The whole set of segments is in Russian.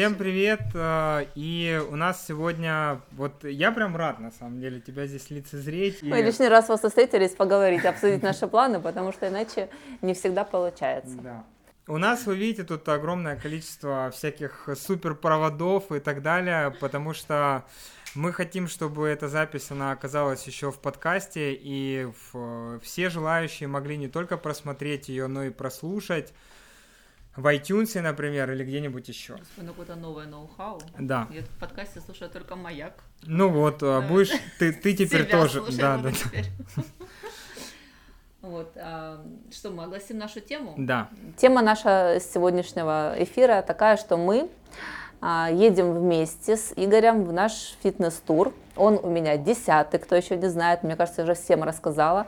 Всем привет! э, И у нас сегодня, вот я прям рад, на самом деле, тебя здесь лицезреть. Мы и- лишний раз вас встретились поговорить, обсудить наши планы, потому что иначе не всегда получается. Да. У нас, вы видите, тут огромное количество всяких суперпроводов и так далее, потому что мы хотим, чтобы эта запись, она оказалась еще в подкасте, и в- все желающие могли не только просмотреть ее, но и прослушать в iTunes, например, или где-нибудь еще. Ну, какое-то новое ноу-хау. Да. Я в подкасте слушаю только маяк. Ну вот, а, Да. будешь, ты, ты теперь Себя тоже. Да, да. Вот, а, что, мы огласим нашу тему? да. Тема нашего сегодняшнего эфира такая, что мы а, едем вместе с Игорем в наш фитнес-тур. Он у меня десятый, кто еще не знает, мне кажется, я уже всем рассказала.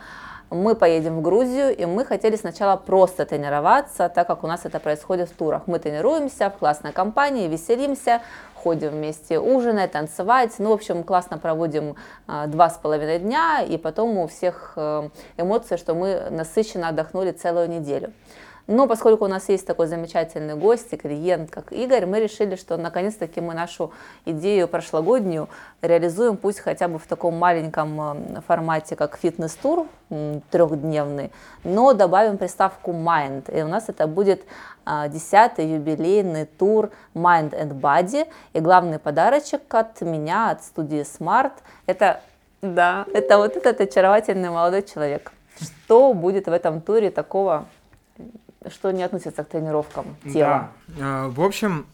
Мы поедем в Грузию, и мы хотели сначала просто тренироваться, так как у нас это происходит в турах. Мы тренируемся в классной компании, веселимся, ходим вместе ужинать, танцевать. Ну, в общем, классно проводим а, два с половиной дня, и потом у всех э, эмоции, что мы насыщенно отдохнули целую неделю. Но поскольку у нас есть такой замечательный гость и клиент, как Игорь, мы решили, что наконец-таки мы нашу идею прошлогоднюю реализуем, пусть хотя бы в таком маленьком э, формате, как фитнес-тур трехдневный, но добавим приставку Mind. И у нас это будет а, десятый юбилейный тур Mind and Body. И главный подарочек от меня, от студии Smart, это, да, это вот этот очаровательный молодой человек. Что будет в этом туре такого что не относится к тренировкам тела. Да. А, В общем,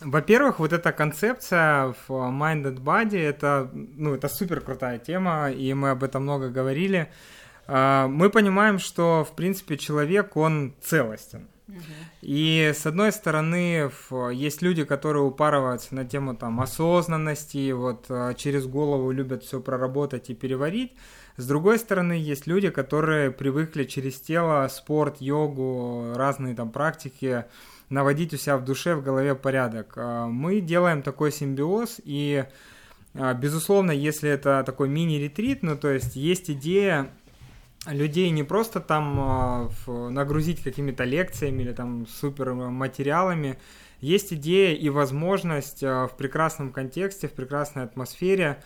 во-первых, вот эта концепция в Mind and Body, это, ну, это супер крутая тема, и мы об этом много говорили. А, Мы понимаем, что, в принципе, человек, он целостен. И с одной стороны, есть люди, которые упарываются на тему там осознанности, вот а, через голову любят все проработать и переварить. С другой стороны, есть люди, которые привыкли через тело, спорт, йогу, разные там практики наводить у себя в душе, в голове порядок. А, Мы делаем такой симбиоз, и, а, безусловно, если это такой мини-ретрит, ну, то есть есть идея людей не просто там а, нагрузить какими-то лекциями или там супер материалами, есть идея и возможность в прекрасном контексте, в прекрасной атмосфере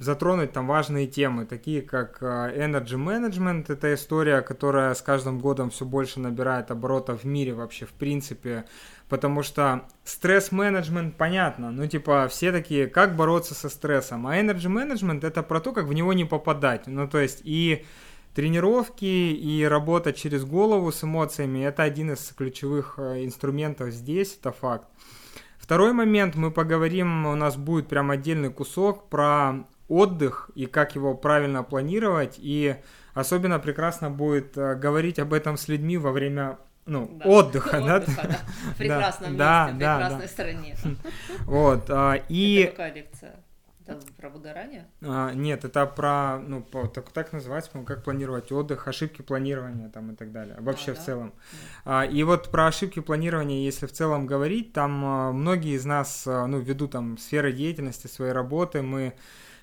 затронуть там важные темы, такие как а, energy management, это история, которая с каждым годом все больше набирает оборотов в мире вообще в принципе, потому что стресс-менеджмент понятно, ну типа все такие, как бороться со стрессом, а energy management это про то, как в него не попадать, ну то есть и тренировки и работа через голову с эмоциями это один из ключевых э, инструментов здесь, это факт. Второй момент, мы поговорим, у нас будет прям отдельный кусок про отдых и как его правильно планировать, и особенно прекрасно будет э, говорить об этом с людьми во время ну, Да. отдыха, да? Отдыха, да. В прекрасном Да, месте, в да, прекрасной стране. Вот, а, Это и... какая лекция? Это про выгорание? а, Нет, это про, ну, по- так, так называется, по-моему, как планировать отдых, ошибки планирования там и так далее, вообще А, в да? целом. А, И вот про ошибки планирования, если в целом говорить, там а, многие из нас, а, ну, ввиду там сферы деятельности, своей работы, мы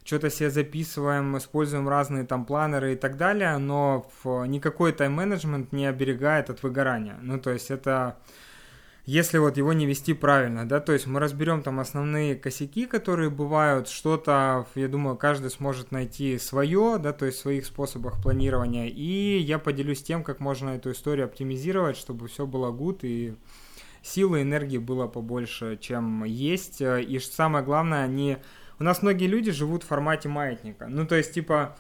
что-то себе записываем, используем разные там планеры и так далее, но в- никакой тайм-менеджмент не оберегает от выгорания. Ну, то есть это если вот его не вести правильно, да, то есть мы разберем там основные косяки, которые бывают, что-то, я думаю, каждый сможет найти свое, да, то есть в своих способах планирования, и я поделюсь тем, как можно эту историю оптимизировать, чтобы все было good и силы, энергии было побольше, чем есть, и самое главное, они... У нас многие люди живут в формате маятника, ну, то есть, типа,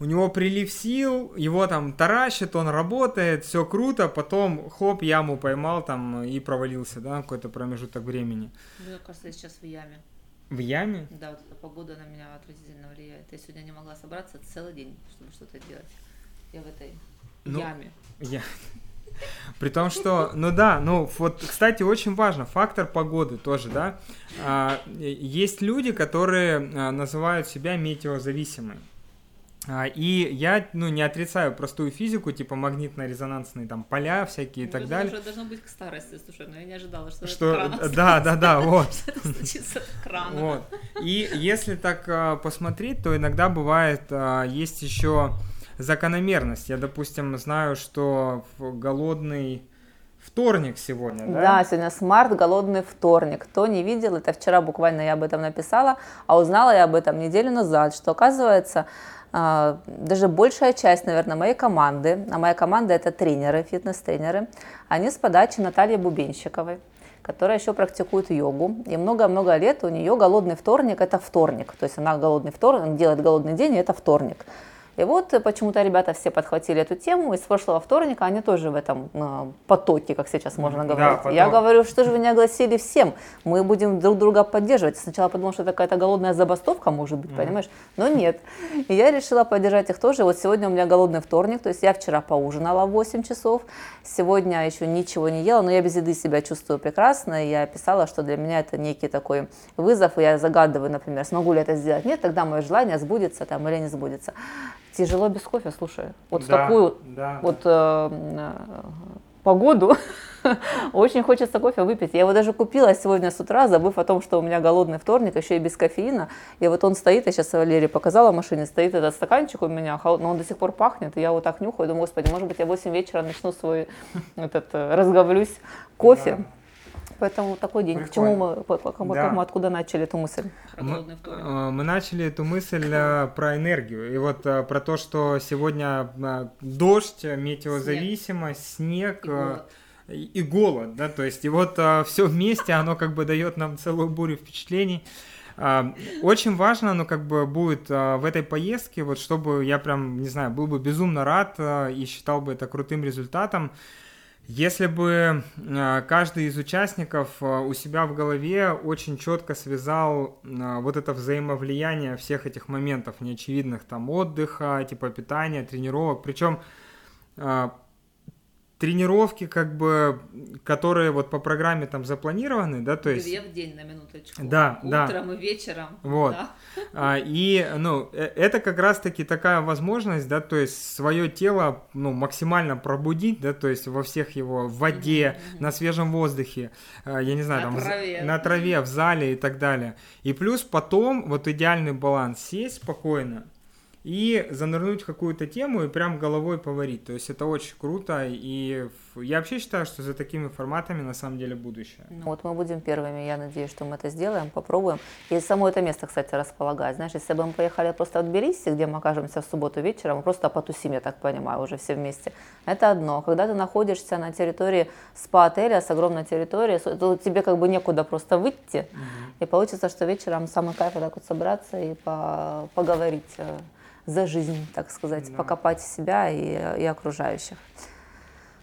у него прилив сил, его там таращит, он работает, все круто, потом хоп, яму поймал там и провалился, да, какой-то промежуток времени. Мне кажется, я сейчас в яме. В яме? Да, вот эта погода на меня отвратительно влияет. Я сегодня не могла собраться целый день, чтобы что-то делать. Я в этой Ну, яме. Я... При том, что, ну да, ну вот, кстати, очень важно, фактор погоды тоже, да. А, есть люди, которые а, называют себя метеозависимыми. А, и я, ну, не отрицаю простую физику, типа магнитно-резонансные там поля всякие и Ну, так это далее. Уже должно быть к старости, слушай, но я не ожидала, что, Что, это кран да, да, да, вот. это случится от крана. Вот. И если так а, посмотреть, то иногда бывает, а, есть еще закономерность. Я, допустим, знаю, что в голодный вторник сегодня, да? Да, сегодня смарт, голодный вторник. Кто не видел, это вчера буквально я об этом написала, а узнала я об этом неделю назад, что оказывается даже большая часть, наверное, моей команды, а моя команда это тренеры, фитнес-тренеры, они с подачи Натальи Бубенщиковой, которая еще практикует йогу. И много-много лет у нее голодный вторник – это вторник. То есть она голодный вторник, делает голодный день, и это вторник. И вот почему-то ребята все подхватили эту тему, и с прошлого вторника они тоже в этом э, потоке, как сейчас можно говорить. Да, Я говорю, что же вы не огласили всем, мы будем друг друга поддерживать. Сначала подумала, что это какая-то голодная забастовка может быть, mm. понимаешь, но нет. И я решила поддержать их тоже. Вот сегодня у меня голодный вторник, то есть я вчера поужинала в 8 часов, сегодня еще ничего не ела, но я без еды себя чувствую прекрасно, и я писала, что для меня это некий такой вызов, и я загадываю, например, смогу ли это сделать. Нет, тогда мое желание сбудется там или не сбудется. Тяжело без кофе, слушай. Вот да, в такую да. вот э, э, погоду очень хочется кофе выпить. Я его даже купила сегодня с утра, забыв о том, что у меня голодный вторник, еще и без кофеина. И вот он стоит, я сейчас Валерии показала в машине, стоит этот стаканчик у меня, но он до сих пор пахнет. И я вот так нюхаю, думаю, господи, может быть, я в 8 вечера начну свой этот, э, разговлюсь кофе. Да. Поэтому такой день. Прикольно. К чему мы, по, по, да. мы откуда начали эту мысль? Мы, э, мы начали эту мысль э, про энергию. И вот э, про то, что сегодня дождь, метеозависимость, снег, снег и, голод. да, то есть и вот все вместе, оно как бы дает нам целую бурю впечатлений. Очень важно, ну, как бы будет в этой поездке, вот чтобы я прям, не знаю, был бы безумно рад и считал бы это крутым результатом, если бы а, каждый из участников а, у себя в голове очень четко связал а, вот это взаимовлияние всех этих моментов неочевидных, там отдыха, типа питания, тренировок, причем тренировки, как бы, которые вот по программе там запланированы, да, то есть... Две в день на минуточку. Да, Утром да. Утром и вечером. Вот. Да. А, и, ну, э, это как раз-таки такая возможность, да, то есть свое тело, ну, максимально пробудить, да, то есть во всех его, в воде, mm-hmm. на свежем воздухе, я не знаю, на там, траве. на траве, в зале и так далее. И плюс потом вот идеальный баланс, сесть спокойно, и занырнуть в какую-то тему и прям головой поварить. То есть это очень круто, и я вообще считаю, что за такими форматами на самом деле будущее. Ну, вот мы будем первыми, я надеюсь, что мы это сделаем, попробуем. И само это место, кстати, располагать. Знаешь, если бы мы поехали просто в Тбилиси, где мы окажемся в субботу вечером, мы просто потусим, я так понимаю, уже все вместе. Это одно. Когда ты находишься на территории спа-отеля с огромной территорией, то тебе как бы некуда просто выйти. Угу. И получится, что вечером самый кайф вот так вот собраться и по поговорить э, за жизнь, так сказать, да. покопать себя и, и окружающих.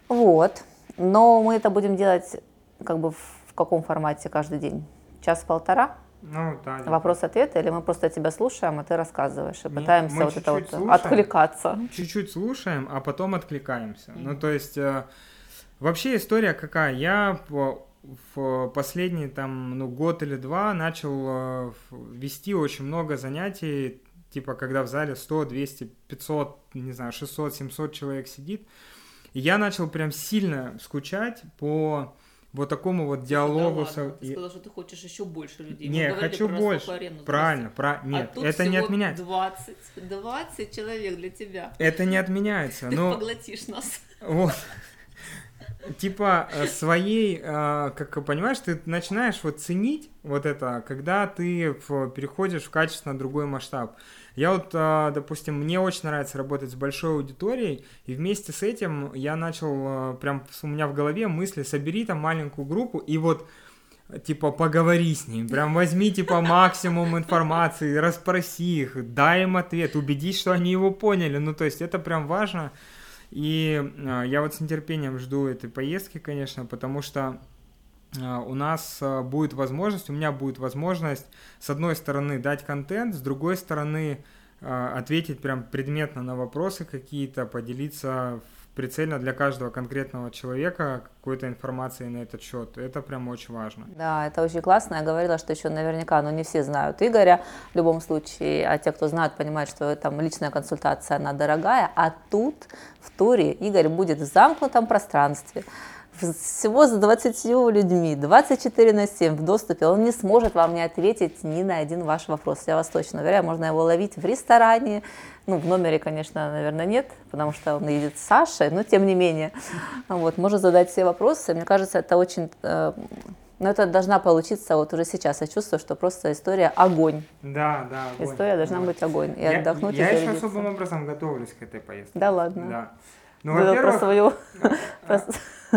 Вот. Но мы это будем делать как бы в, каком формате каждый день? Час-полтора? Ну, да. Вопрос-ответ, или мы просто тебя слушаем, а ты рассказываешь, и Нет, пытаемся вот это вот слушаем, откликаться. Чуть-чуть слушаем, а потом откликаемся. Mm-hmm. Ну, то есть, э, вообще история какая? Я в последний там, ну, год или два начал э, вести очень много занятий типа, когда в зале 100, 200, 500, не знаю, 600, 700 человек сидит. И я начал прям сильно скучать по вот такому вот диалогу. Да ладно, ты сказал, что ты хочешь еще больше людей. Не, хочу больше. Арену, Правильно, про... нет, а это не отменяется. 20, 20 человек для тебя. Это не отменяется. Ты но... поглотишь нас. Вот типа э, своей, э, как понимаешь, ты начинаешь вот ценить вот это, когда ты переходишь в качественно другой масштаб. Я вот, э, допустим, мне очень нравится работать с большой аудиторией, и вместе с этим я начал, прям у меня в голове мысли, собери там маленькую группу, и вот типа поговори с ним, прям возьми типа максимум информации, расспроси их, дай им ответ, убедись, что они его поняли, ну то есть это прям важно, и а, я вот с нетерпением жду этой поездки, конечно, потому что а, у нас а, будет возможность, у меня будет возможность, с одной стороны, дать контент, с другой стороны, ответить прям предметно на вопросы какие-то, поделиться прицельно для каждого конкретного человека какой-то информацией на этот счет. Это прям очень важно. Да, это очень классно. Я говорила, что еще наверняка, но не все знают Игоря в любом случае, а те, кто знают, понимают, что там личная консультация, она дорогая, а тут в туре Игорь будет в замкнутом пространстве, всего с 20 людьми, 24 на 7 в доступе, он не сможет вам не ответить ни на один ваш вопрос. Я вас точно уверяю, можно его ловить в ресторане, Ну, в номере, конечно, наверное, нет, потому что он едет с Сашей, но тем не менее. Вот, может задать все вопросы. Мне кажется, это очень... Э, но это должна получиться вот уже сейчас. Я чувствую, что просто история огонь. Да, да, огонь. История должна Вот. быть огонь. И Я, отдохнуть, я и еще зарядиться. особым образом готовлюсь к этой поездке. Да ладно. Да. Ну, Вы вот про во-первых, свою...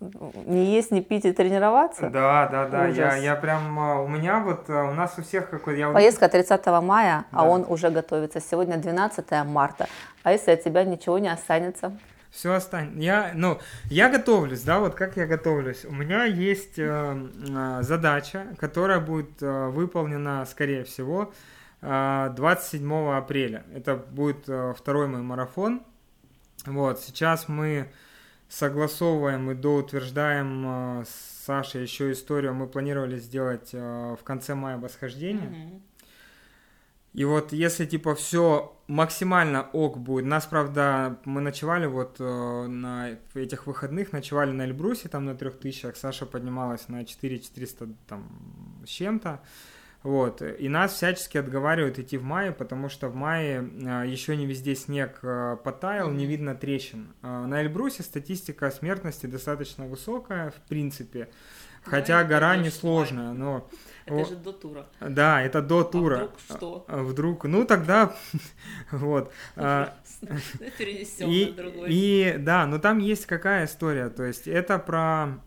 а, Не есть, не пить и тренироваться. да, да, да, я, Ужас. я прям, а, у меня вот, а, у нас у всех какой, я Поездка 30 мая, а Да. он уже готовится. Сегодня 12 марта. А если от тебя ничего не останется? Все останется. Я, ну, я готовлюсь, да, вот как я готовлюсь. У меня есть э, задача, которая будет э, выполнена, скорее всего, э, 27 апреля. Это будет э, второй мой марафон. Вот, сейчас мы согласовываем и доутверждаем э, с Сашей еще историю. Мы планировали сделать э, в конце мая восхождение. Мгм. И вот если типа все максимально ок будет, нас, правда, мы ночевали вот э, на этих выходных, ночевали на Эльбрусе, там на трех тысячах, Саша поднималась на 4400 там с чем-то, вот, и нас всячески отговаривают идти в мае, потому что в мае еще не везде снег э, потаял, не видно трещин. Э, на Эльбрусе статистика смертности достаточно высокая, в принципе, хотя это гора несложная, но... Это же до тура. Да, это до А тура. вдруг что? А вдруг, ну тогда, вот. а, Перенесем на другой. и да, но там есть какая история, то есть это про,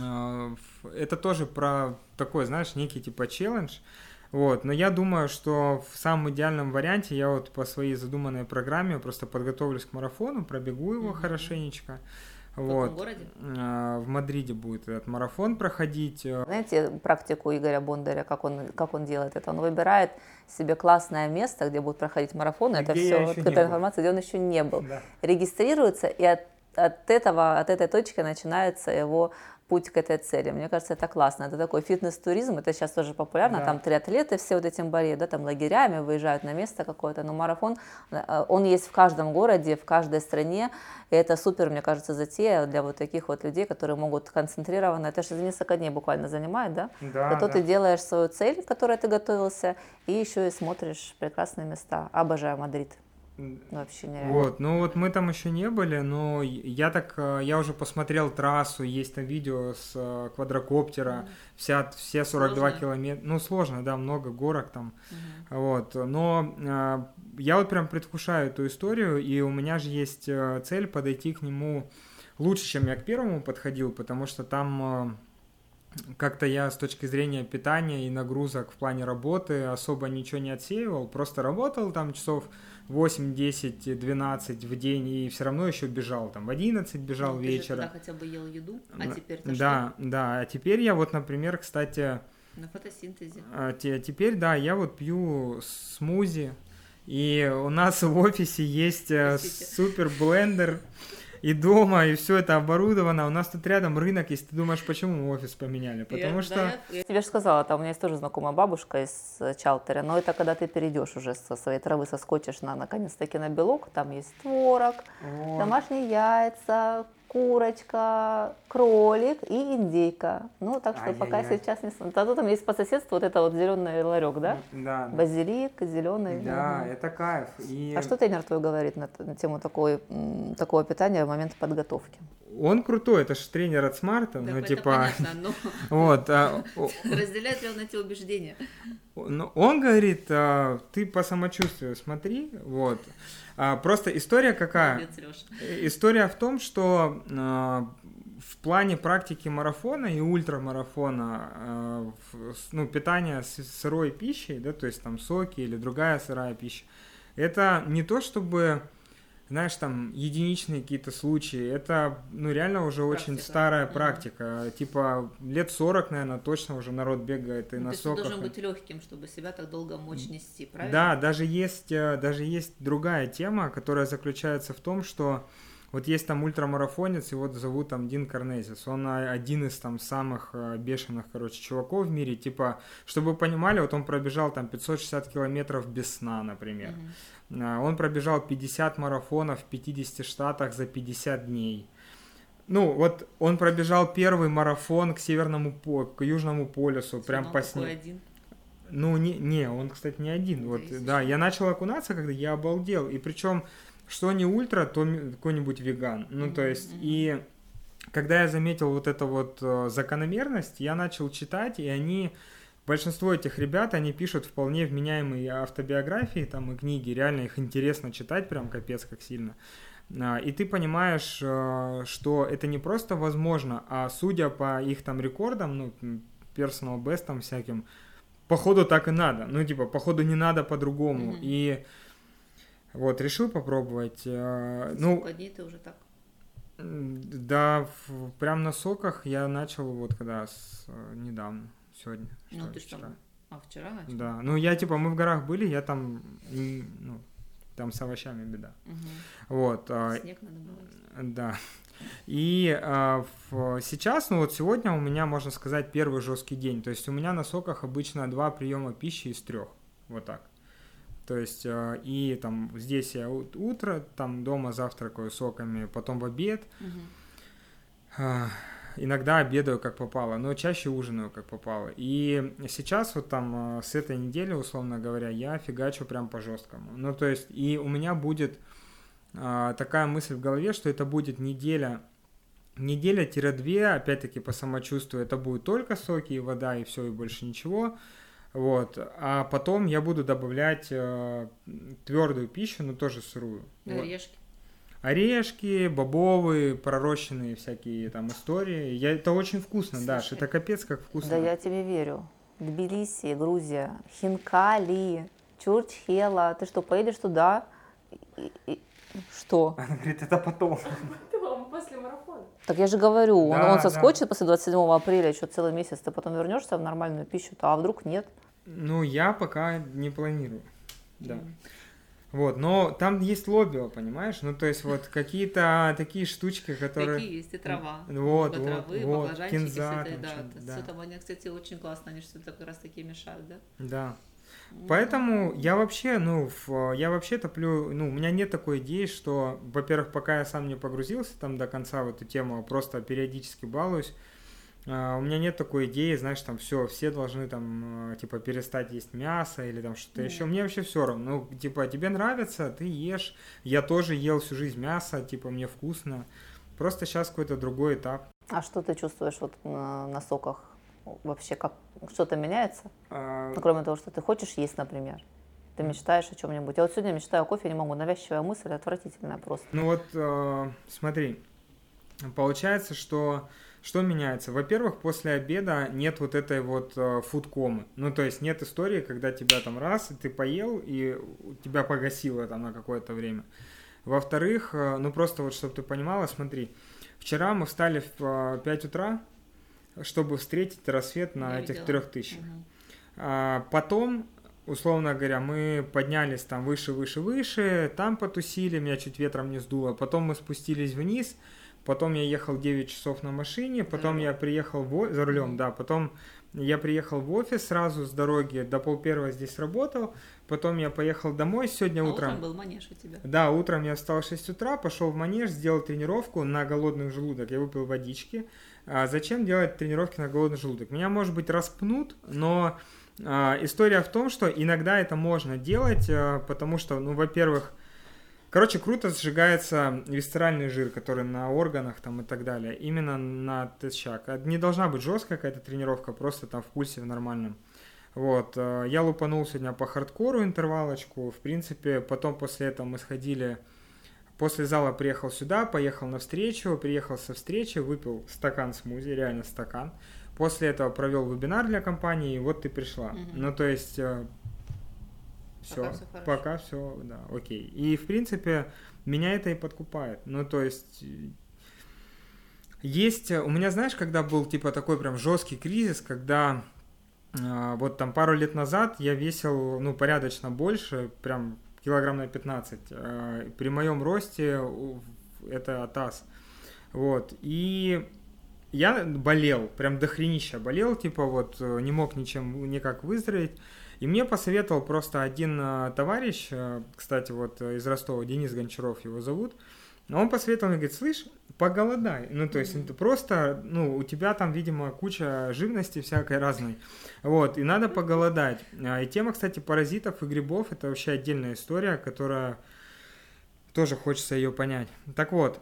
а, это тоже про такой, знаешь, некий типа челлендж, вот, но я думаю, что в самом идеальном варианте я вот по своей задуманной программе просто подготовлюсь к марафону, пробегу его Мгм. хорошенечко, В каком вот. городе? А, В Мадриде будет этот марафон проходить. э, Знаете практику Игоря Бондаря, как он, как он делает это? Он выбирает себе классное место, где будут проходить марафоны. Это Где я все открытая информация, где он еще не был. Да. Регистрируется, и от, от этого, от этой точки начинается его путь к этой цели. Мне кажется, это классно. Это такой фитнес-туризм, это сейчас тоже популярно. Да. Там триатлеты все вот этим болеют, да, там лагерями выезжают на место какое-то. Но марафон, э, он есть в каждом городе, в каждой стране. И это супер, мне кажется, затея для вот таких вот людей, которые могут концентрированно, это же за несколько дней буквально занимает, да? Да, Зато да. ты делаешь свою цель, к которой ты готовился, и еще и смотришь прекрасные места. Обожаю Мадрид. Вообще нереально. Вот, ну вот мы там еще не были, но я так, э, я уже посмотрел трассу, есть там видео с э, квадрокоптера, вся, все 42 Сложно. километра, ну сложно, да, много горок там, Мгм. вот, но э, я вот прям предвкушаю эту историю, и у меня же есть цель подойти к нему лучше, чем я к первому подходил, потому что там как-то я с точки зрения питания и нагрузок в плане работы особо ничего не отсеивал, просто работал там часов 8, 10, 12 в день и все равно еще бежал, там в 11 бежал Ну, ты вечером. тогда хотя бы ел еду, а Н- теперь-то Да, да, а теперь я вот, например, кстати, что? На фотосинтезе. а, те- теперь, да, я вот пью смузи, и у нас в офисе есть э, Простите. супер блендер, и дома, и все это оборудовано. У нас тут рядом рынок, если ты думаешь, почему мы офис поменяли? Потому Я- что... да, я- тебе же сказала, там у меня есть тоже знакомая бабушка из Чалтера, но это когда ты перейдешь уже со своей травы, соскочишь на наконец-таки на белок, там есть творог, Вот. домашние яйца, курочка, кролик и индейка. Ну, так что пока Ай-яй-яй. сейчас не... Зато там есть по соседству вот это вот зеленый ларек, да? Да, Базилик, зеленый. да, Мгм. это кайф. И А что тренер твой говорит на, на тему такой, такого питания в момент подготовки? Он крутой, это же тренер от Смарта, Да, ну это типа, понятно, но вот, а, разделяет ли он эти убеждения? Ну, он говорит, а, ты по самочувствию смотри, вот. А, просто история какая? Молодец, История в том, что а, в плане практики марафона и ультрамарафона, а, в- ну, питание с сырой пищей, да, то есть там соки или другая сырая пища, это не то чтобы, знаешь, там единичные какие-то случаи, это, ну, реально уже очень Практика. старая Мгм. практика, типа лет 40, наверное, точно уже народ бегает и Ну, на то есть ты соках. должен быть легким, чтобы себя так долго мочь нести, правильно? да, даже есть, э, даже есть другая тема, которая заключается в том, что вот есть там ультрамарафонец, его зовут там Дин Карнезис. Он а, один из там самых э, бешеных, короче, чуваков в мире. Типа, чтобы вы понимали, вот он пробежал там 560 километров без сна, например. А, Он пробежал 50 марафонов в 50 штатах за 50 дней. Ну, вот он пробежал первый марафон к северному к южному полюсу, прям Он по снегу. один. Ну, не, не, он, кстати, не один. Да, вот, да, я начал окунаться, когда я обалдел. И причем, что не ультра, то какой-нибудь веган. Ну, то есть, и когда я заметил вот эту вот э, закономерность, я начал читать, и они, большинство этих ребят, они пишут вполне вменяемые автобиографии, там, и книги, реально их интересно читать, прям капец как сильно. А, И ты понимаешь, э, что это не просто возможно, а судя по их там рекордам, ну, personal бестам всяким, походу так и надо. Ну, типа, походу не надо по-другому. Мгм. И вот, решил попробовать. э, Ну, дней ты уже так? Да, в- прям на соках я начал вот когда с, э, недавно, сегодня. Ну, ты что, а вчера начал? Да, ну я типа, мы в горах были, я там, ну, там с овощами беда. Мгм. Вот, а, Снег надо было. да. И а, в- сейчас, ну вот сегодня у меня, можно сказать, первый жесткий день. То есть у меня на соках обычно два приема пищи из трех. Вот так. То есть, а, и там здесь я ут- утро, там дома завтракаю соками, потом в обед, Иногда обедаю как попало, но чаще ужинаю как попало. И сейчас вот там а, с этой недели, условно говоря, я фигачу прям по жесткому. Ну, то есть, и у меня будет а, такая мысль в голове, что это будет неделя, неделя-две, опять-таки по самочувствию, это будет только соки и вода, и все, и больше ничего. Вот. А потом я буду добавлять твердую пищу, но тоже сырую. Вот. Орешки. Орешки, бобовые, пророщенные всякие там истории. Я, это очень вкусно, Даш, Слушай. это капец как вкусно. Да я тебе верю. Тбилиси, Грузия, Хинкали, Чурчхела. Ты что, поедешь туда? И- и- Что? Она говорит, это потом. После марафона. Так я же говорю, он, Да, он да. соскочит после 27 апреля, еще целый месяц, ты потом вернешься в нормальную пищу-то, а вдруг нет? Ну, я пока не планирую. Да. Вот, но там есть лоббио, понимаешь? Ну, то есть вот какие-то такие штучки, которые... Какие есть и трава. Вот, Много вот, травы, вот, кинза всё это, да, да. всё там они, кстати, очень классно, они что-то как раз таки мешают, да? Да. Поэтому я вообще, ну, в- я вообще топлю, ну, у меня нет такой идеи, что, во-первых, пока я сам не погрузился там до конца в эту тему, а просто периодически балуюсь, у меня нет такой идеи, знаешь, там все, все должны там, э, типа, перестать есть мясо или там что-то еще. Мне вообще все равно. Ну, типа, тебе нравится, ты ешь. Я тоже ел всю жизнь мясо, типа, мне вкусно. Просто сейчас какой-то другой этап. А что ты чувствуешь вот на, на соках? Вообще, как что-то меняется? А, Ну, кроме того, что ты хочешь есть, например. Ты мечтаешь о чем-нибудь. Я вот сегодня мечтаю о кофе, не могу. Навязчивая мысль, отвратительная просто. Ну вот, э, смотри, получается, что что меняется? Во-первых, после обеда нет вот этой вот э, фудкомы. Ну, то есть нет истории, когда тебя там раз, и ты поел, и тебя погасило там на какое-то время. Во-вторых, э, ну просто вот, чтобы ты понимала, смотри, вчера мы встали в э, 5 утра, чтобы встретить рассвет на Я этих трех тысячах. Мгм. А потом, условно говоря, мы поднялись там выше, выше, выше, там потусили, меня чуть ветром не сдуло. Потом мы спустились вниз, потом я ехал 9 часов на машине, потом я приехал в за рулем, да, потом я приехал в офис сразу с дороги, до пол первого здесь работал, потом я поехал домой сегодня А утром. утром был манеж у тебя. Да, утром я встал в 6 утра, пошел в манеж, сделал тренировку на голодный желудок. Я выпил водички. А зачем делать тренировки на голодный желудок? Меня, может быть, распнут, но а, история в том, что иногда это можно делать, а, потому что, ну, во-первых, короче, круто сжигается висцеральный жир, который на органах там и так далее, именно на тысячак. А Не должна быть жесткая какая-то тренировка, просто там в пульсе в нормальном. Вот, э, я лупанул сегодня по хардкору интервалочку, в принципе, потом после этого мы сходили, после зала приехал сюда, поехал на встречу, приехал со встречи, выпил стакан смузи, реально стакан, после этого провел вебинар для компании, и вот ты пришла. Мгм. Ну, то есть, все, Пока всё хорошо. пока все, да, окей. И, в принципе, меня это и подкупает, ну, то есть... э, Есть, э, у меня, знаешь, когда был типа такой прям жесткий кризис, когда а, вот там пару лет назад я весил, ну, порядочно больше, прям килограмм на 15. А, При моем росте это атас. Вот. И я болел, прям дохренища болел, типа вот э, не мог ничем никак выздороветь. И мне посоветовал просто один э, товарищ, э, кстати, вот э, из Ростова, Денис Гончаров его зовут, он посоветовал мне, говорит, слышь, поголодай. Ну, то есть, просто, ну, у тебя там, видимо, куча живности всякой разной. Вот, и надо поголодать. А, И тема, кстати, паразитов и грибов, это вообще отдельная история, которая тоже хочется ее понять. Так вот,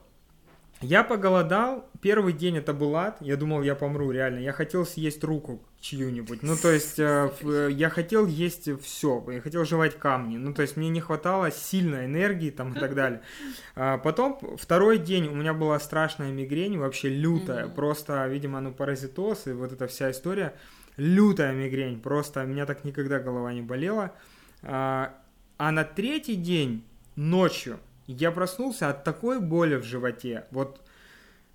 я поголодал, первый день это был ад, я думал, я помру, реально. Я хотел съесть руку чью-нибудь, ну, то есть, э, э, я хотел есть все, я хотел жевать камни, ну, то есть, мне не хватало сильной энергии там и так далее. А потом, второй день у меня была страшная мигрень, вообще лютая, просто, видимо, ну, паразитоз и вот эта вся история, лютая мигрень, просто у меня так никогда голова не болела. А, а на третий день ночью я проснулся от такой боли в животе. Вот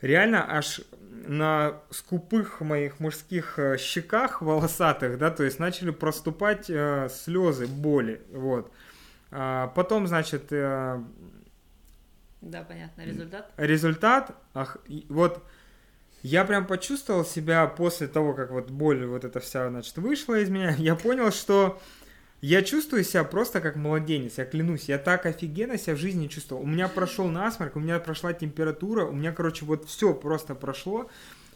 реально аж на скупых моих мужских э, щеках волосатых, да, то есть начали проступать э, слезы боли, вот. А, потом, значит, э, Да, понятно, результат. результат, ах, вот я прям почувствовал себя после того, как вот боль вот эта вся, значит, вышла из меня, я понял, что я чувствую себя просто как младенец, я клянусь, я так офигенно себя в жизни чувствовал. У меня прошел насморк, у меня прошла температура, у меня, короче, вот все просто прошло.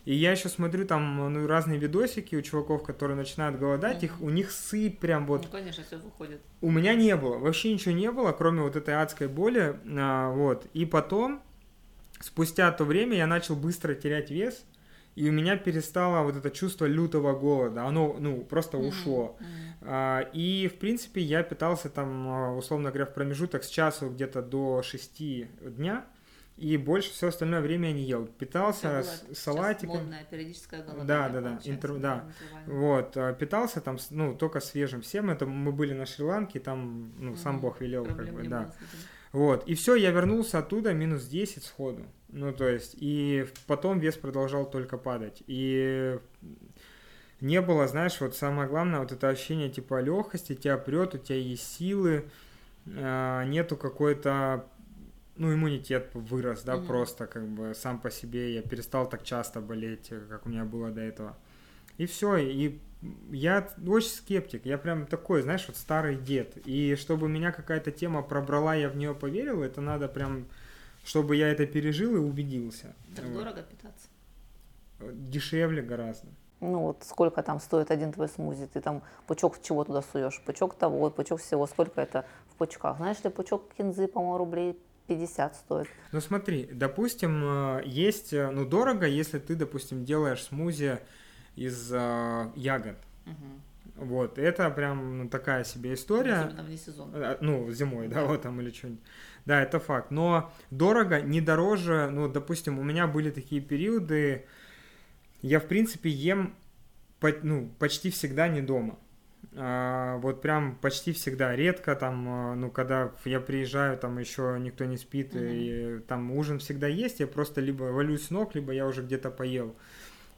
И я еще смотрю там ну, разные видосики у чуваков, которые начинают голодать, их, у них сыпь прям вот Ну, конечно, все выходит. у меня не было, вообще ничего не было, кроме вот этой адской боли, а, вот. И потом, спустя то время, я начал быстро терять вес, и у меня перестало вот это чувство лютого голода, оно, ну, просто Мгм, ушло. А, и, в принципе, я питался там, а, условно говоря, в промежуток с часу где-то до 6 дня, и больше все остальное время я не ел. Питался с салатиком. Модное периодическое голодание. Да, да, да, интер- да. Вот, а, питался там, ну, только свежим всем. Это мы были на Шри-Ланке, там, ну, сам Мгм. Бог велел, как Проблем бы, не да. было. Вот, и все, я вернулся оттуда минус 10 сходу. Ну, то есть, и потом вес продолжал только падать. И не было, знаешь, вот самое главное, вот это ощущение типа легкости, тебя прет, у тебя есть силы, а, нету какой-то, ну, иммунитет вырос, да, Мгм. просто как бы сам по себе, я перестал так часто болеть, как у меня было до этого. И все, и я очень скептик, я прям такой, знаешь, вот старый дед. И чтобы меня какая-то тема пробрала, я в нее поверил, это надо прям, чтобы я это пережил и убедился. Так Вот. дорого питаться. Дешевле гораздо. Ну вот сколько там стоит один твой смузи? Ты там пучок чего туда суешь? Пучок того, пучок всего. Сколько это в пучках? Знаешь ли, пучок кинзы, по-моему, рублей 50 стоит. Ну смотри, допустим, э, есть, э, ну дорого, если ты, допустим, делаешь смузи из э, ягод. Мгм. Вот, это прям ну, такая себе история. Особенно вне сезона. Э, Ну, зимой, да, вот там или что-нибудь. Да, это факт. Но дорого, не дороже, ну, допустим, у меня были такие периоды, я, в принципе, ем ну, почти всегда не дома. А, вот прям почти всегда. Редко там, а, ну, когда я приезжаю, там еще никто не спит, и там ужин всегда есть, я просто либо валюсь с ног, либо я уже где-то поел.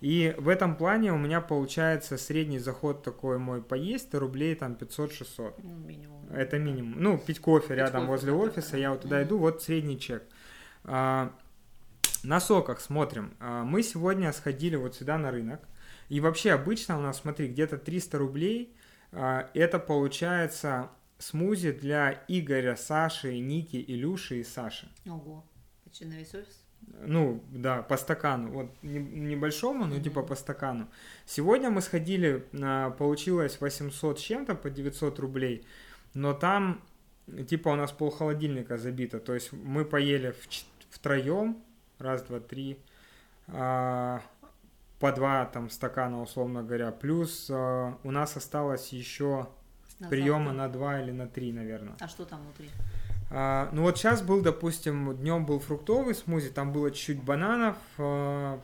И в этом плане у меня получается средний заход такой мой поесть, рублей там 500-600. Ну, минимум. Это минимум. Ну, пить кофе Пить рядом кофе, возле да, офиса, да. я вот туда Мгм. иду, вот средний чек. А, на соках смотрим. А, мы сегодня сходили вот сюда на рынок. И вообще обычно у нас, смотри, где-то 300 рублей. а, это получается смузи для Игоря, Саши, Ники, Илюши и Саши. Ого. Это что, на весь офис? Ну, да, по стакану. Вот не- небольшому, но типа по стакану. Сегодня мы сходили, а, получилось 800 с чем-то по 900 рублей, но там типа у нас пол холодильника забито. То есть мы поели в втроем, раз, два, три, а, по два там стакана, условно говоря. Плюс а, у нас осталось еще На приема на два или на три, наверное. А что там внутри? А, ну вот сейчас был, допустим, днем был фруктовый смузи, там было чуть-чуть бананов, а,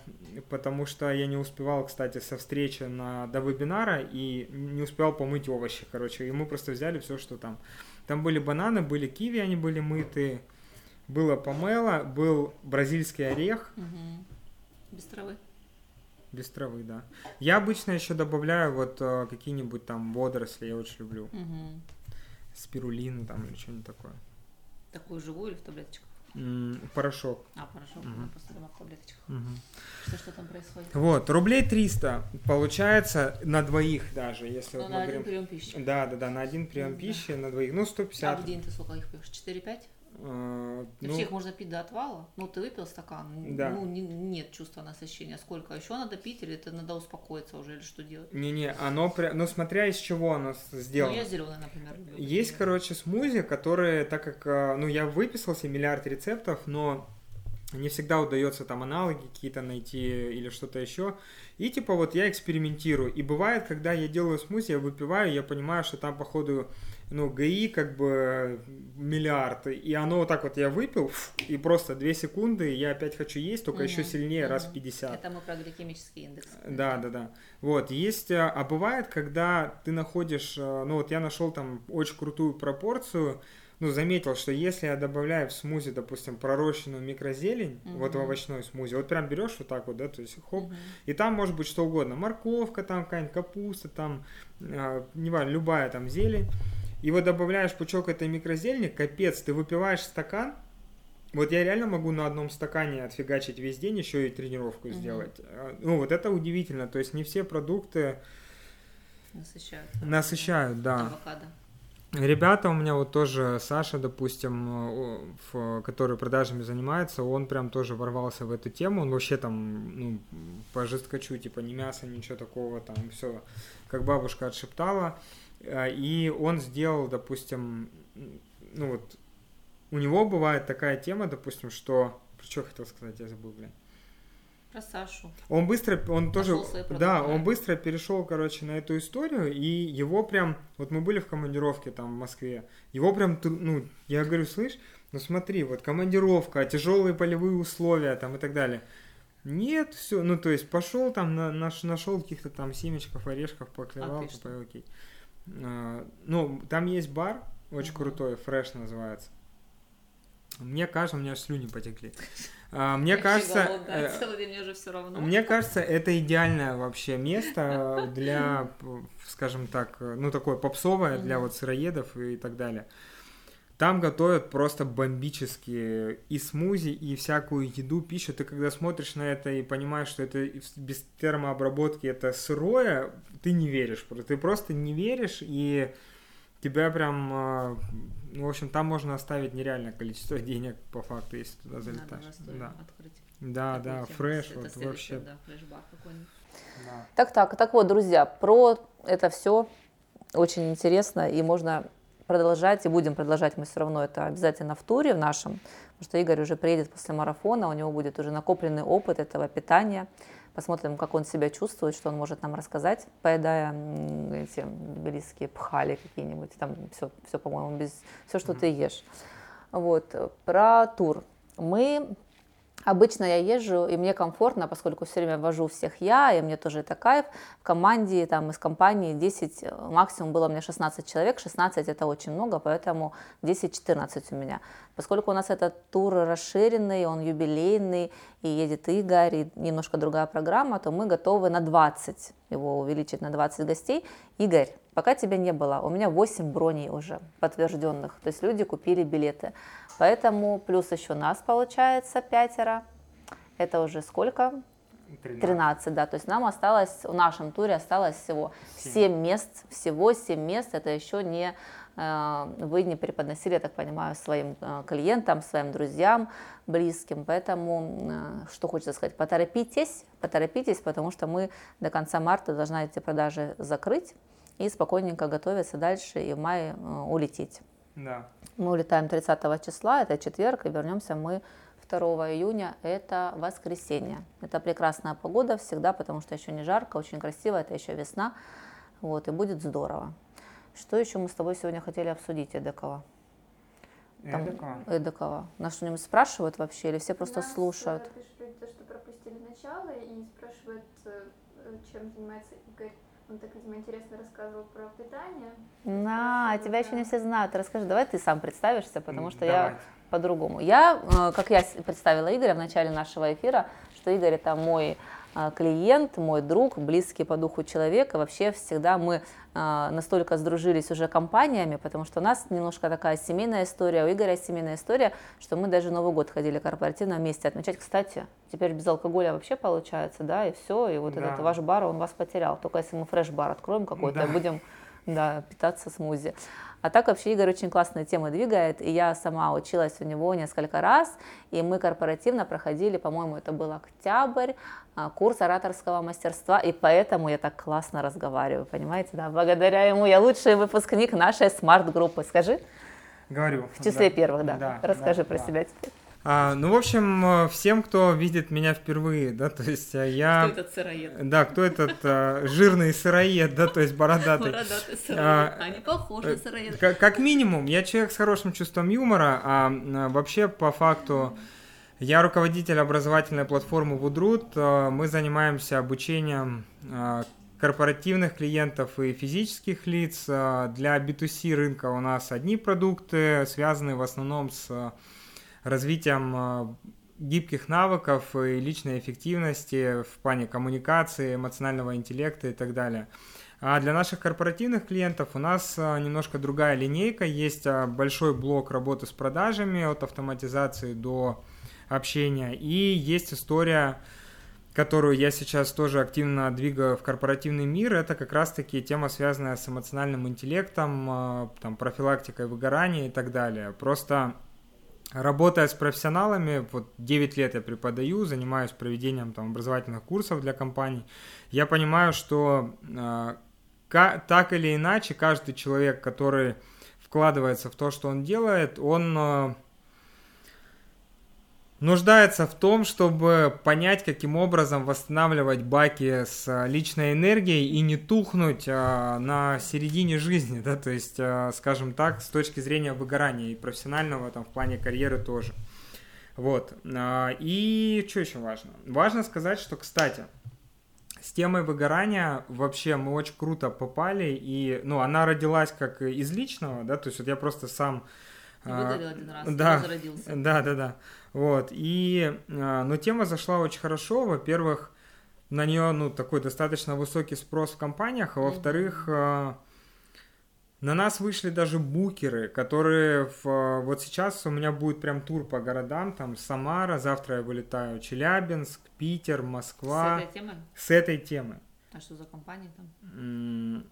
потому что я не успевал, кстати, со встречи на, до вебинара и не успевал помыть овощи, короче, и мы просто взяли все, что там. Там были бананы, были киви, они были мыты, было помело, был бразильский орех, Мгм. Без травы. без травы, да. Я обычно еще добавляю вот а, какие-нибудь там водоросли, я очень люблю, Мгм. спирулину там или что-нибудь такое. Такую живую или в таблеточках? Порошок. А, порошок, я просто в таблеточках. Мгм. Что, что там происходит? Вот, рублей 300 получается на двоих даже, если Ну, вот на один говорим- прием пищи. Да, да, да, на один прием Да. пищи, на двоих, ну, А 150. в день ты сколько их пьешь? 4-5? Вообще ну, их можно пить до отвала. Ну, ты выпил стакан, н- Да. ну, не- нет чувства насыщения. Сколько еще надо пить, или это надо успокоиться уже, или что делать? не-не, оно прям, ну смотря из чего оно сделано. Ну, я зеленый, например, люблю. Есть, короче, смузи, которые, так как, э, ну, я выписал себе миллиард рецептов, но не всегда удается там аналоги какие-то найти или что-то еще. И типа вот я экспериментирую. И бывает, когда я делаю смузи, я выпиваю, я понимаю, что там, походу, ну, ГИ как бы миллиард. И оно вот так вот я выпил, фу, и просто две секунды, и я опять хочу есть, только еще Мгм, сильнее, раз в мгм. 50. Это мы про гликемический индекс. Да, да, да. Вот, есть, э, а бывает, когда ты находишь, э, ну вот я нашел там очень крутую пропорцию, ну, заметил, что если я добавляю в смузи, допустим, пророщенную микрозелень, вот в овощной смузи, вот прям берешь вот так вот, да, то есть хоп, Мгм. и там может быть что угодно, морковка там какая-нибудь, капуста там, э, неважно, любая там зелень, и вот добавляешь пучок этой микрозелени, капец, ты выпиваешь стакан, вот я реально могу на одном стакане отфигачить весь день, еще и тренировку Мгм. сделать. Э, Ну, вот это удивительно. То есть не все продукты Насыщают. насыщают, да. Авокадо. Ребята у меня вот тоже, Саша, допустим, э, в- который продажами занимается, он прям тоже ворвался в эту тему, он вообще там, ну, по жесткачу, типа, ни мяса, ничего такого, там, все, как бабушка отшептала, Э, и он сделал, допустим, ну вот, у него бывает такая тема, допустим, что, что хотел сказать, я забыл, блин. Про Сашу. Он быстро, он тоже, свои продукты, да, он быстро перешел, короче, на эту историю, и его прям, вот мы были в командировке там в Москве, его прям, ну, я говорю, слышь, ну смотри, вот командировка, тяжелые полевые условия там и так далее. Нет, все, ну то есть пошел там, на, наш, нашел каких-то там семечков, орешков, поклевал, А типа, окей. А, ну, там есть бар, очень Мгм. крутой, фреш называется. Мне кажется, у меня слюни потекли. А, мне Вообще кажется, голодная, э, Целый день мне уже все равно. мне кажется, это идеальное вообще место для, п- скажем так, ну такое попсовое для вот сыроедов и так далее. Там готовят просто бомбические и смузи, и всякую еду, пищу. Ты когда смотришь на это и понимаешь, что это без термообработки, это сырое, ты не веришь. Ты просто не веришь, и тебя прям, а, ну, в общем, там можно оставить нереальное количество денег, по факту, если туда Надо залетаешь. настойно Да, открыть. да, такую да, тему. фреш, Это вот вообще. Да, какой-нибудь. Да. Так, так, так вот, друзья, про это все очень интересно, и можно продолжать, и будем продолжать мы все равно это обязательно в туре в нашем, потому что Игорь уже приедет после марафона, у него будет уже накопленный опыт этого питания. Посмотрим, как он себя чувствует, что он может нам рассказать, поедая эти близкие пхали какие-нибудь, там все, все по-моему, без, все, что ты ешь. Вот, про тур. Мы Обычно я езжу, и мне комфортно, поскольку все время вожу всех я, и мне тоже это кайф. В команде, там, из компании 10, э, максимум было у меня 16 человек, 16 это очень много, поэтому 10-14 у меня. Поскольку у нас этот тур расширенный, он юбилейный, и едет Игорь, и немножко другая программа, то мы готовы на 20, его увеличить на 20 гостей. Игорь, пока тебя не было, у меня 8 броней уже подтвержденных, то есть люди купили билеты. Поэтому плюс еще нас получается пятеро. Это уже сколько? 13, да. То есть нам осталось, в нашем туре осталось всего Семь. 7 мест. Всего 7 мест. Это еще не э, вы не преподносили, я так понимаю, своим э, клиентам, своим друзьям, близким. Поэтому, э, что хочется сказать, поторопитесь, поторопитесь, потому что мы до конца марта должны эти продажи закрыть и спокойненько готовиться дальше и в мае э, улететь. Да. Мы улетаем 30 числа, это четверг, и вернемся мы 2 июня, это воскресенье. Это прекрасная погода всегда, потому что еще не жарко, очень красиво, это еще весна, вот, и будет здорово. Что еще мы с тобой сегодня хотели обсудить, Эдакова? Там- Эдакого. Эдакова. Нас что-нибудь спрашивают вообще, или все просто Нас, слушают? э, пишут люди, то, что пропустили начало и спрашивают, э, чем занимается Игорь. Он так, видимо, интересно рассказывал про питание. На, тебя еще не все знают. Расскажи, давай ты сам представишься, потому что я давайте. по-другому. Я, э, как я представила Игоря в начале нашего эфира, что Игорь это мой клиент, мой друг, близкий по духу человек, и вообще всегда мы э, настолько сдружились уже компаниями, потому что у нас немножко такая семейная история, у Игоря семейная история, что мы даже Новый год ходили корпоративно вместе отмечать. Кстати, теперь без алкоголя вообще получается, да, и все, и вот Да. этот ваш бар, он вас потерял. Только если мы фреш-бар откроем какой-то, Да. будем да, питаться смузи. А так вообще Игорь очень классные темы двигает, и я сама училась у него несколько раз, и мы корпоративно проходили, по-моему, это был октябрь, а, курс ораторского мастерства, и поэтому я так классно разговариваю, понимаете, да, благодаря ему я лучший выпускник нашей смарт-группы, скажи. Говорю. В числе да. первых, да. да Расскажи да, про да. себя теперь. А, ну, в общем, всем, кто видит меня впервые, да, то есть я... Кто этот сыроед? Да, кто этот а, жирный сыроед, да, то есть бородатый. Бородатый сыроед. А, Они похожи сыроед. Как, как минимум, я человек с хорошим чувством юмора, а, а вообще по факту я руководитель образовательной платформы Woodroot. А, Мы занимаемся обучением а, корпоративных клиентов и физических лиц. А, Для B2C рынка у нас одни продукты, связанные в основном с а, развитием а, гибких навыков и личной эффективности в плане коммуникации, эмоционального интеллекта и так далее. А для наших корпоративных клиентов у нас а, немножко другая линейка. Есть а, большой блок работы с продажами от автоматизации до общения. И есть история, которую я сейчас тоже активно двигаю в корпоративный мир. Это как раз-таки тема, связанная с эмоциональным интеллектом, там, профилактикой выгорания и так далее. Просто Работая с профессионалами, вот 9 лет я преподаю, занимаюсь проведением там, образовательных курсов для компаний, я понимаю, что э, так или иначе каждый человек, который вкладывается в то, что он делает, он э, нуждается в том, чтобы понять, каким образом восстанавливать баки с а, личной энергией и не тухнуть а, на середине жизни, да, то есть, а, скажем так, с точки зрения выгорания и профессионального там в плане карьеры тоже. Вот. А, и что еще важно? Важно сказать, что, кстати, с темой выгорания вообще мы очень круто попали, и, ну, она родилась как из личного, да, то есть вот я просто сам... Выгорел один раз, да, возродился. Да, да, да. Вот, и, а, но тема зашла очень хорошо, во-первых, на нее, ну, такой достаточно высокий спрос в компаниях, а во-вторых, а, на нас вышли даже букеры, которые в, а, вот сейчас у меня будет прям тур по городам, там Самара, завтра я вылетаю Челябинск, Питер, Москва. С этой темой? С этой темы. А что за компания там?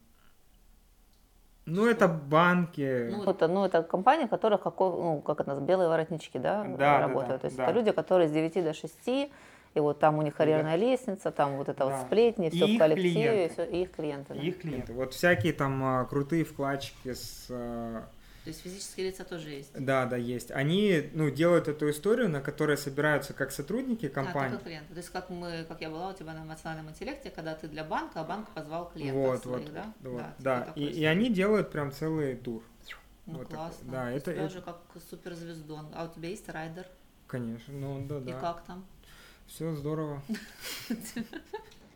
Ну, это банки. Ну, Это, ну, это компания, в которых, какой, ну, как это называется, белые воротнички, да, Да, да, работают. да, То есть да. это люди, которые с 9 до 6, и вот там у них карьерная лестница, там вот это Да. вот сплетни, И все в коллективе, клиенты. и, всё, и их клиенты. да. Их клиенты. Вот всякие там а, крутые вкладчики с а, То есть физические лица тоже есть. Да, да, есть. Они, ну, делают эту историю, на которой собираются как сотрудники А, компании. только клиенты. То есть как мы, как я была у тебя на эмоциональном интеллекте, когда ты для банка, а банк позвал клиентов вот, своих, вот, да? вот, Да, да. такой И, и они делают прям целый тур. Ну, вот такой. классно. Да, То это- ты это- как суперзвездон. А у тебя есть райдер? Конечно, ну да, И да. как там? Все здорово.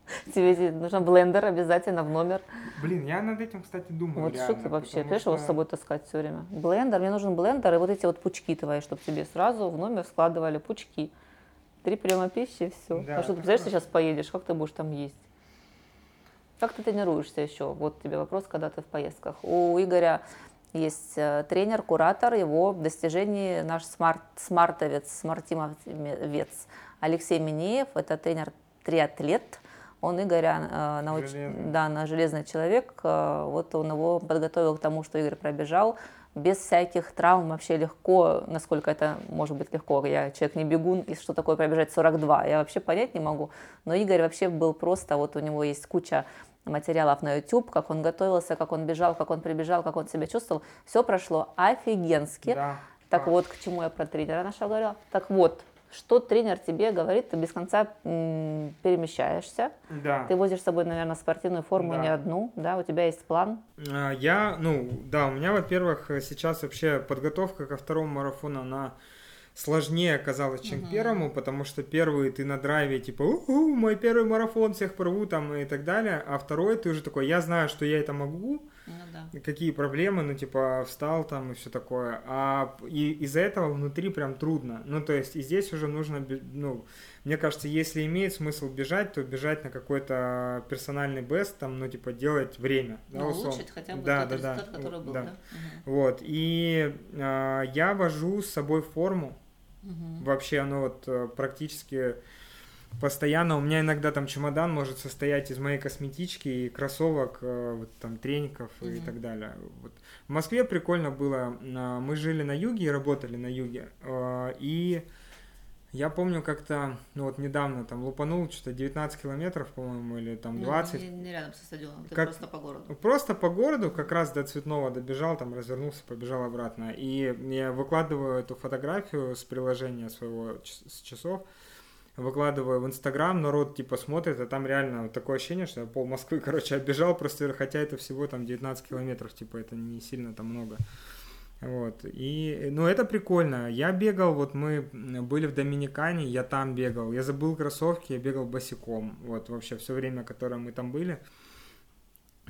Тебе нужен блендер обязательно в номер. Блин, я над этим, кстати, думаю. Вот реально, что ты вообще, потому понимаешь, его с что- собой таскать все время? Блендер, мне нужен блендер, и вот эти вот пучки твои, чтобы тебе сразу в номер складывали пучки. Три приема пищи, и все. Да, а что ты представляешь, ты сейчас поедешь, как ты будешь там есть? Как ты тренируешься еще? Вот тебе вопрос, когда ты в поездках. У Игоря есть э, тренер, куратор, его достижений наш смарт, смартовец, смартимовец Алексей Минеев, это тренер-триатлет, он Игоря э, науч... Железный. да, на железный человек, э, вот он его подготовил к тому, что Игорь пробежал, без всяких травм, вообще легко, насколько это может быть легко, я человек не бегун, и что такое пробежать 42, я вообще понять не могу, но Игорь вообще был просто, вот у него есть куча материалов на YouTube, как он готовился, как он бежал, как он прибежал, как он себя чувствовал, все прошло офигенски. Да. Так А, вот, к чему я про тренера наша говорила. Так вот, что тренер тебе говорит, ты без конца перемещаешься, Да. ты возишь с собой, наверное, спортивную форму Да. не одну, да, у тебя есть план. А, Я, ну, да, у меня, во-первых, сейчас вообще подготовка ко второму марафону, она сложнее оказалась, чем к Мгм. первому, потому что первый ты на драйве, типа, уху, мой первый марафон, всех порву там и так далее, а второй ты уже такой, я знаю, что я это могу, Ну да. какие проблемы, ну, типа, встал там и все такое, а и из-за этого внутри прям трудно, ну, то есть, и здесь уже нужно, ну, мне кажется, если имеет смысл бежать, то бежать на какой-то персональный бест, там, ну, типа, делать время, да, Ну, условно. улучшить хотя бы Да, тот да, да, результат, который вот, был, да. да? Вот, и а, я вожу с собой форму. Мгм. вообще оно вот э, практически постоянно, у меня иногда там чемодан может состоять из моей косметички и кроссовок, э, вот там треников и Мгм. так далее. Вот. В Москве прикольно было, а, мы жили на юге и работали на юге, э, и я помню как-то, ну вот недавно там лупанул что-то 19 километров, по-моему, или там Ну, 20. Не, не рядом со стадионом, Как- просто по городу. Просто по городу, как раз до Цветного добежал, там развернулся, побежал обратно. И я выкладываю эту фотографию с приложения своего с часов, выкладываю в Инстаграм, народ типа смотрит, а там реально вот такое ощущение, что я пол Москвы, короче, оббежал, просто хотя это всего там 19 километров, типа это не сильно там много. Вот, и, ну, это прикольно. Я бегал, вот мы были в Доминикане, я там бегал. Я забыл кроссовки, я бегал босиком. Вот, вообще, все время, которое мы там были.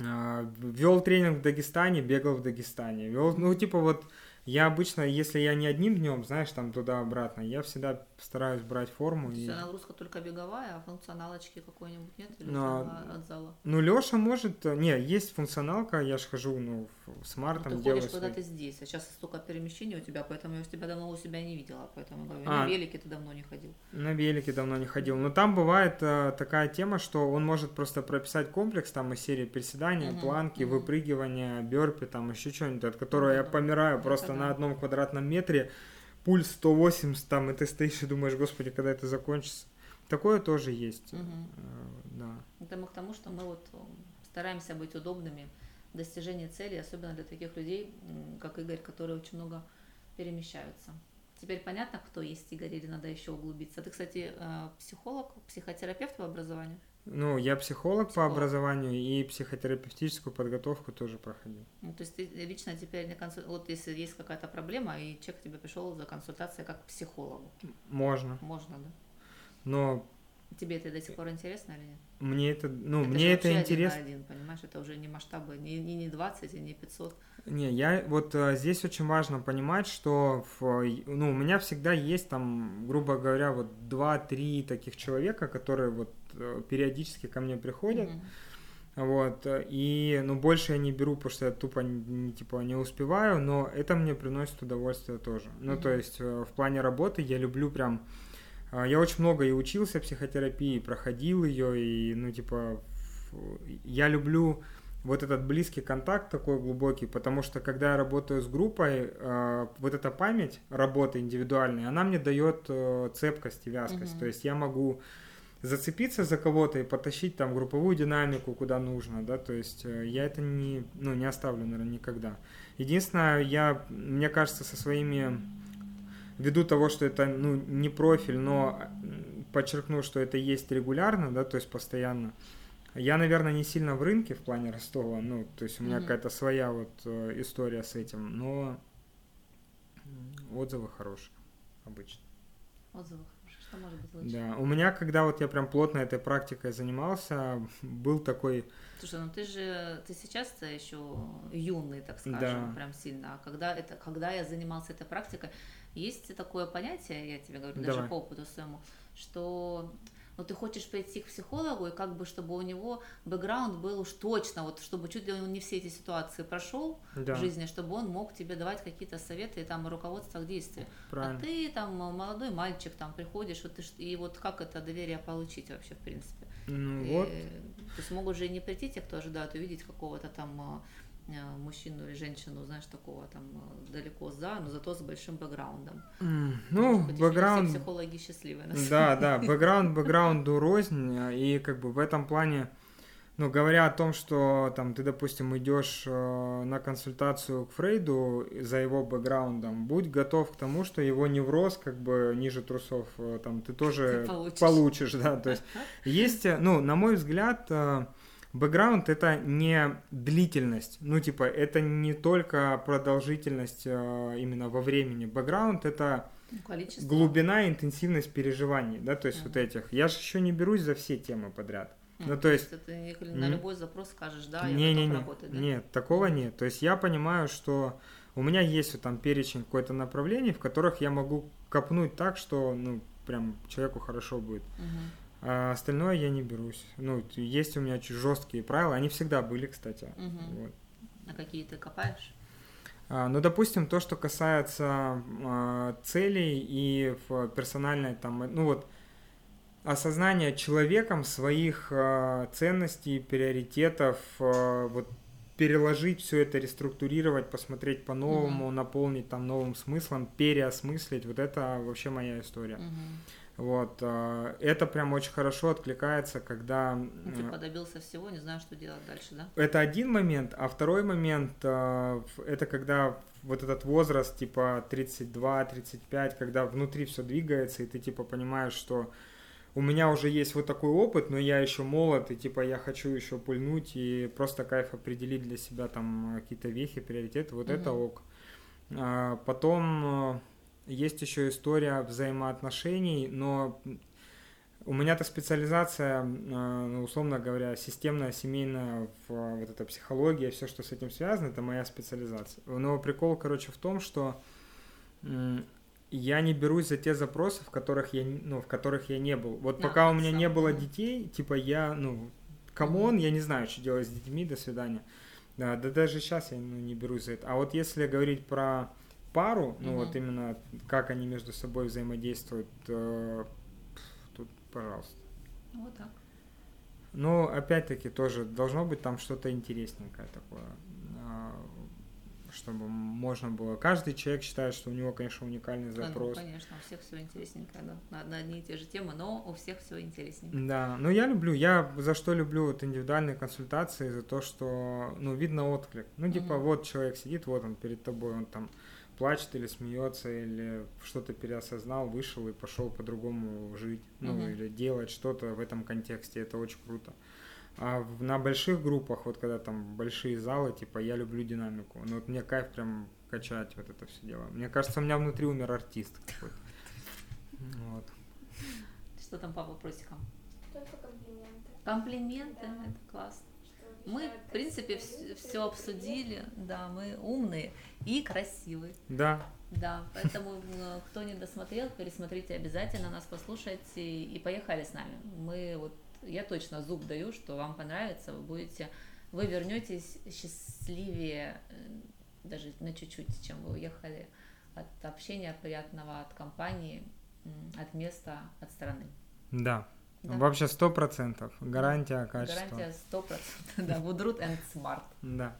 А, Вел тренинг в Дагестане, бегал в Дагестане. Вел, ну, типа вот, я обычно, если я не одним днем, знаешь, там туда-обратно, я всегда стараюсь брать форму. То и- есть а нагрузка только беговая, а функционалочки какой-нибудь нет? Или Ну, а- уже от зала? Ну, Леша может... э, Не, есть функционалка, я ж хожу, ну, в- с Ну, Мартом ты делаю ходишь, когда свои- ты здесь, а сейчас столько перемещений у тебя, поэтому я тебя давно у себя не видела, поэтому говорю, А. на велике ты давно не ходил. На велике давно не ходил. Но там бывает э, такая тема, что он может просто прописать комплекс там из серии приседания, Мгм, планки, мгм. выпрыгивания, бёрпи, там еще что-нибудь, от которого я Да-да-да. помираю просто да. на одном квадратном метре, пульс 180 там, и ты стоишь и думаешь, господи, когда это закончится. Такое тоже есть. Мгм. Э, Да. Это мы к тому, что мы вот м, стараемся быть удобными в достижении цели, особенно для таких людей, как Игорь, которые очень много перемещаются. Теперь понятно, кто есть Игорь, или надо еще углубиться. Ты, кстати, э, психолог, психотерапевт по образованию? Ну, я психолог, по Психолог. образованию и психотерапевтическую подготовку тоже проходил. Ну, то есть ты лично теперь на консуль... вот если есть какая-то проблема, и человек к тебе пришел за консультацией как к психологу, Можно. можно, да? Но Тебе это до сих пор интересно или нет? мне это, ну, это мне это интересно. Один один, понимаешь, это уже не масштабы, не, не, не 20, и не 500. Не, я вот э, здесь очень важно понимать, что в, ну, у меня всегда есть там, грубо говоря, вот два-три таких человека, которые вот э, периодически ко мне приходят, вот, э, и, ну, больше я не беру, потому что я тупо, не, типа, не успеваю, но это мне приносит удовольствие тоже. Ну, Мгм. то есть в плане работы я люблю прям, я очень много и учился психотерапии, проходил ее, и, ну, типа, я люблю вот этот близкий контакт такой глубокий, потому что когда я работаю с группой, э, вот эта память работы индивидуальной, она мне дает э, цепкость и вязкость. Мгм. То есть я могу зацепиться за кого-то и потащить там групповую динамику куда нужно, да, то есть э, я это не, ну, не оставлю, наверное, никогда. Единственное, я, мне кажется, со своими, ввиду того, что это, ну, не профиль, но подчеркну, что это есть регулярно, да, то есть постоянно, я, наверное, не сильно в рынке в плане Ростова, ну, то есть у меня Мгм. какая-то своя вот э, история с этим, но отзывы хорошие обычно. Отзывы хорошие. Что может быть лучше? Да, у меня, когда вот я прям плотно этой практикой занимался, был такой, Слушай, ну ты же, ты сейчас еще юный, так скажем, Да. прям сильно. А когда, это, когда я занимался этой практикой, есть такое понятие, я тебе говорю, даже Давай. по опыту своему, что ну, ты хочешь пойти к психологу, и как бы, чтобы у него бэкграунд был уж точно, вот чтобы чуть ли он не все эти ситуации прошел да, в жизни, чтобы он мог тебе давать какие-то советы и там руководство к действию. правильно. А ты там молодой мальчик, там приходишь, вот ты, и вот как это доверие получить вообще, в принципе? Ну И, вот, То есть могут же и не прийти те, кто ожидают увидеть какого-то там а, мужчину или женщину, знаешь, такого там а, далеко за, но зато с большим бэкграундом. м, ну, Может бэкграунд, Все психологи счастливы. на да, да, бэкграунд бэкграунду рознь, и как бы в этом плане, ну, говоря о том, что там ты, допустим, идешь э, на консультацию к Фрейду за его бэкграундом, будь готов к тому, что его невроз как бы ниже трусов, э, там ты тоже Ты получишь. получишь, да, то есть есть, э, ну, на мой взгляд, э, бэкграунд это не длительность, ну, типа, это не только продолжительность э, именно во времени, бэкграунд это Ну, количество. глубина и интенсивность переживаний, да, то есть Мгм. вот этих. Я же еще не берусь за все темы подряд. М, ну, то есть- ты не- на любой запрос скажешь, да, я не, не, не, работать, да? нет, такого нет. То есть я понимаю, что у меня есть вот там перечень какой-то направлений, в которых я могу копнуть так, что, ну, прям человеку хорошо будет. Мгм. А остальное я не берусь. Ну, есть у меня жесткие правила, они всегда были, кстати. Мгм. Вот. А какие ты копаешь? А, ну, допустим, то, что касается а, целей и в персональной там, ну вот, осознание человеком своих э, ценностей, приоритетов, э, вот переложить все это, реструктурировать, посмотреть по-новому, Мгм. наполнить там новым смыслом, переосмыслить. Вот это вообще моя история. Мгм. Вот, э, это прям очень хорошо откликается, когда... Ну, э, Типа добился всего, не знаю, что делать дальше, да? Это один момент, а второй момент, э, это когда вот этот возраст, типа 32-35, когда внутри все двигается, и ты типа понимаешь, что у меня уже есть вот такой опыт, но я еще молод, и типа я хочу еще пульнуть и просто кайф определить для себя там э, какие-то вехи, приоритеты, вот это Мгм. ок. А, Потом э, есть еще история взаимоотношений, но у меня-то специализация, э, ну, условно говоря, системная, семейная, э, вот эта психология, все, что с этим связано, это моя специализация. Но прикол, короче, в том, что я не берусь за те запросы, в которых я, ну, в которых я не был. Вот А, пока у меня не было детей, типа я, ну, come on, я не знаю, что делать с детьми, до свидания. Да, да даже сейчас я ну, не берусь за это. А вот если говорить про пару, ну Мгм. вот именно как они между собой взаимодействуют, э, тут, пожалуйста. Ну, Вот так. Но опять-таки тоже должно быть там что-то интересненькое такое, а, чтобы можно было. Каждый человек считает, что у него, конечно, уникальный ну, запрос. конечно, у всех все интересненько, да. На, одни и те же темы, но у всех все интересненько. Да, но я люблю, я за что люблю вот индивидуальные консультации, за то, что, ну, видно отклик. Ну, типа, Мгм. вот человек сидит, вот он перед тобой, он там плачет или смеется, или что-то переосознал, вышел и пошел по-другому жить, ну, Мгм. или делать что-то в этом контексте, это очень круто. А в- на больших группах, вот когда там большие залы, типа, я люблю динамику. Ну, вот мне кайф прям качать вот это все дело. Мне кажется, у меня внутри умер артист какой-то. Вот. Что там по вопросикам? Только комплименты. Комплименты, Да. это классно. Мы, в принципе, все обсудили, да, мы умные и красивые. Да, Да, поэтому э, кто не досмотрел, пересмотрите обязательно, нас послушайте и поехали с нами. Мы вот, я точно зуб даю, что вам понравится, вы будете, вы вернетесь счастливее э, даже на чуть-чуть, чем вы уехали от общения приятного, от компании, от места, от страны. да. Да. Вообще сто процентов. Гарантия качества. Гарантия 100%. Да, Woodroot and Smart. Да.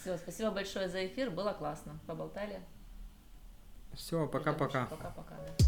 Все, спасибо большое за эфир, было классно. Поболтали. Все, пока-пока. Пока-пока. да.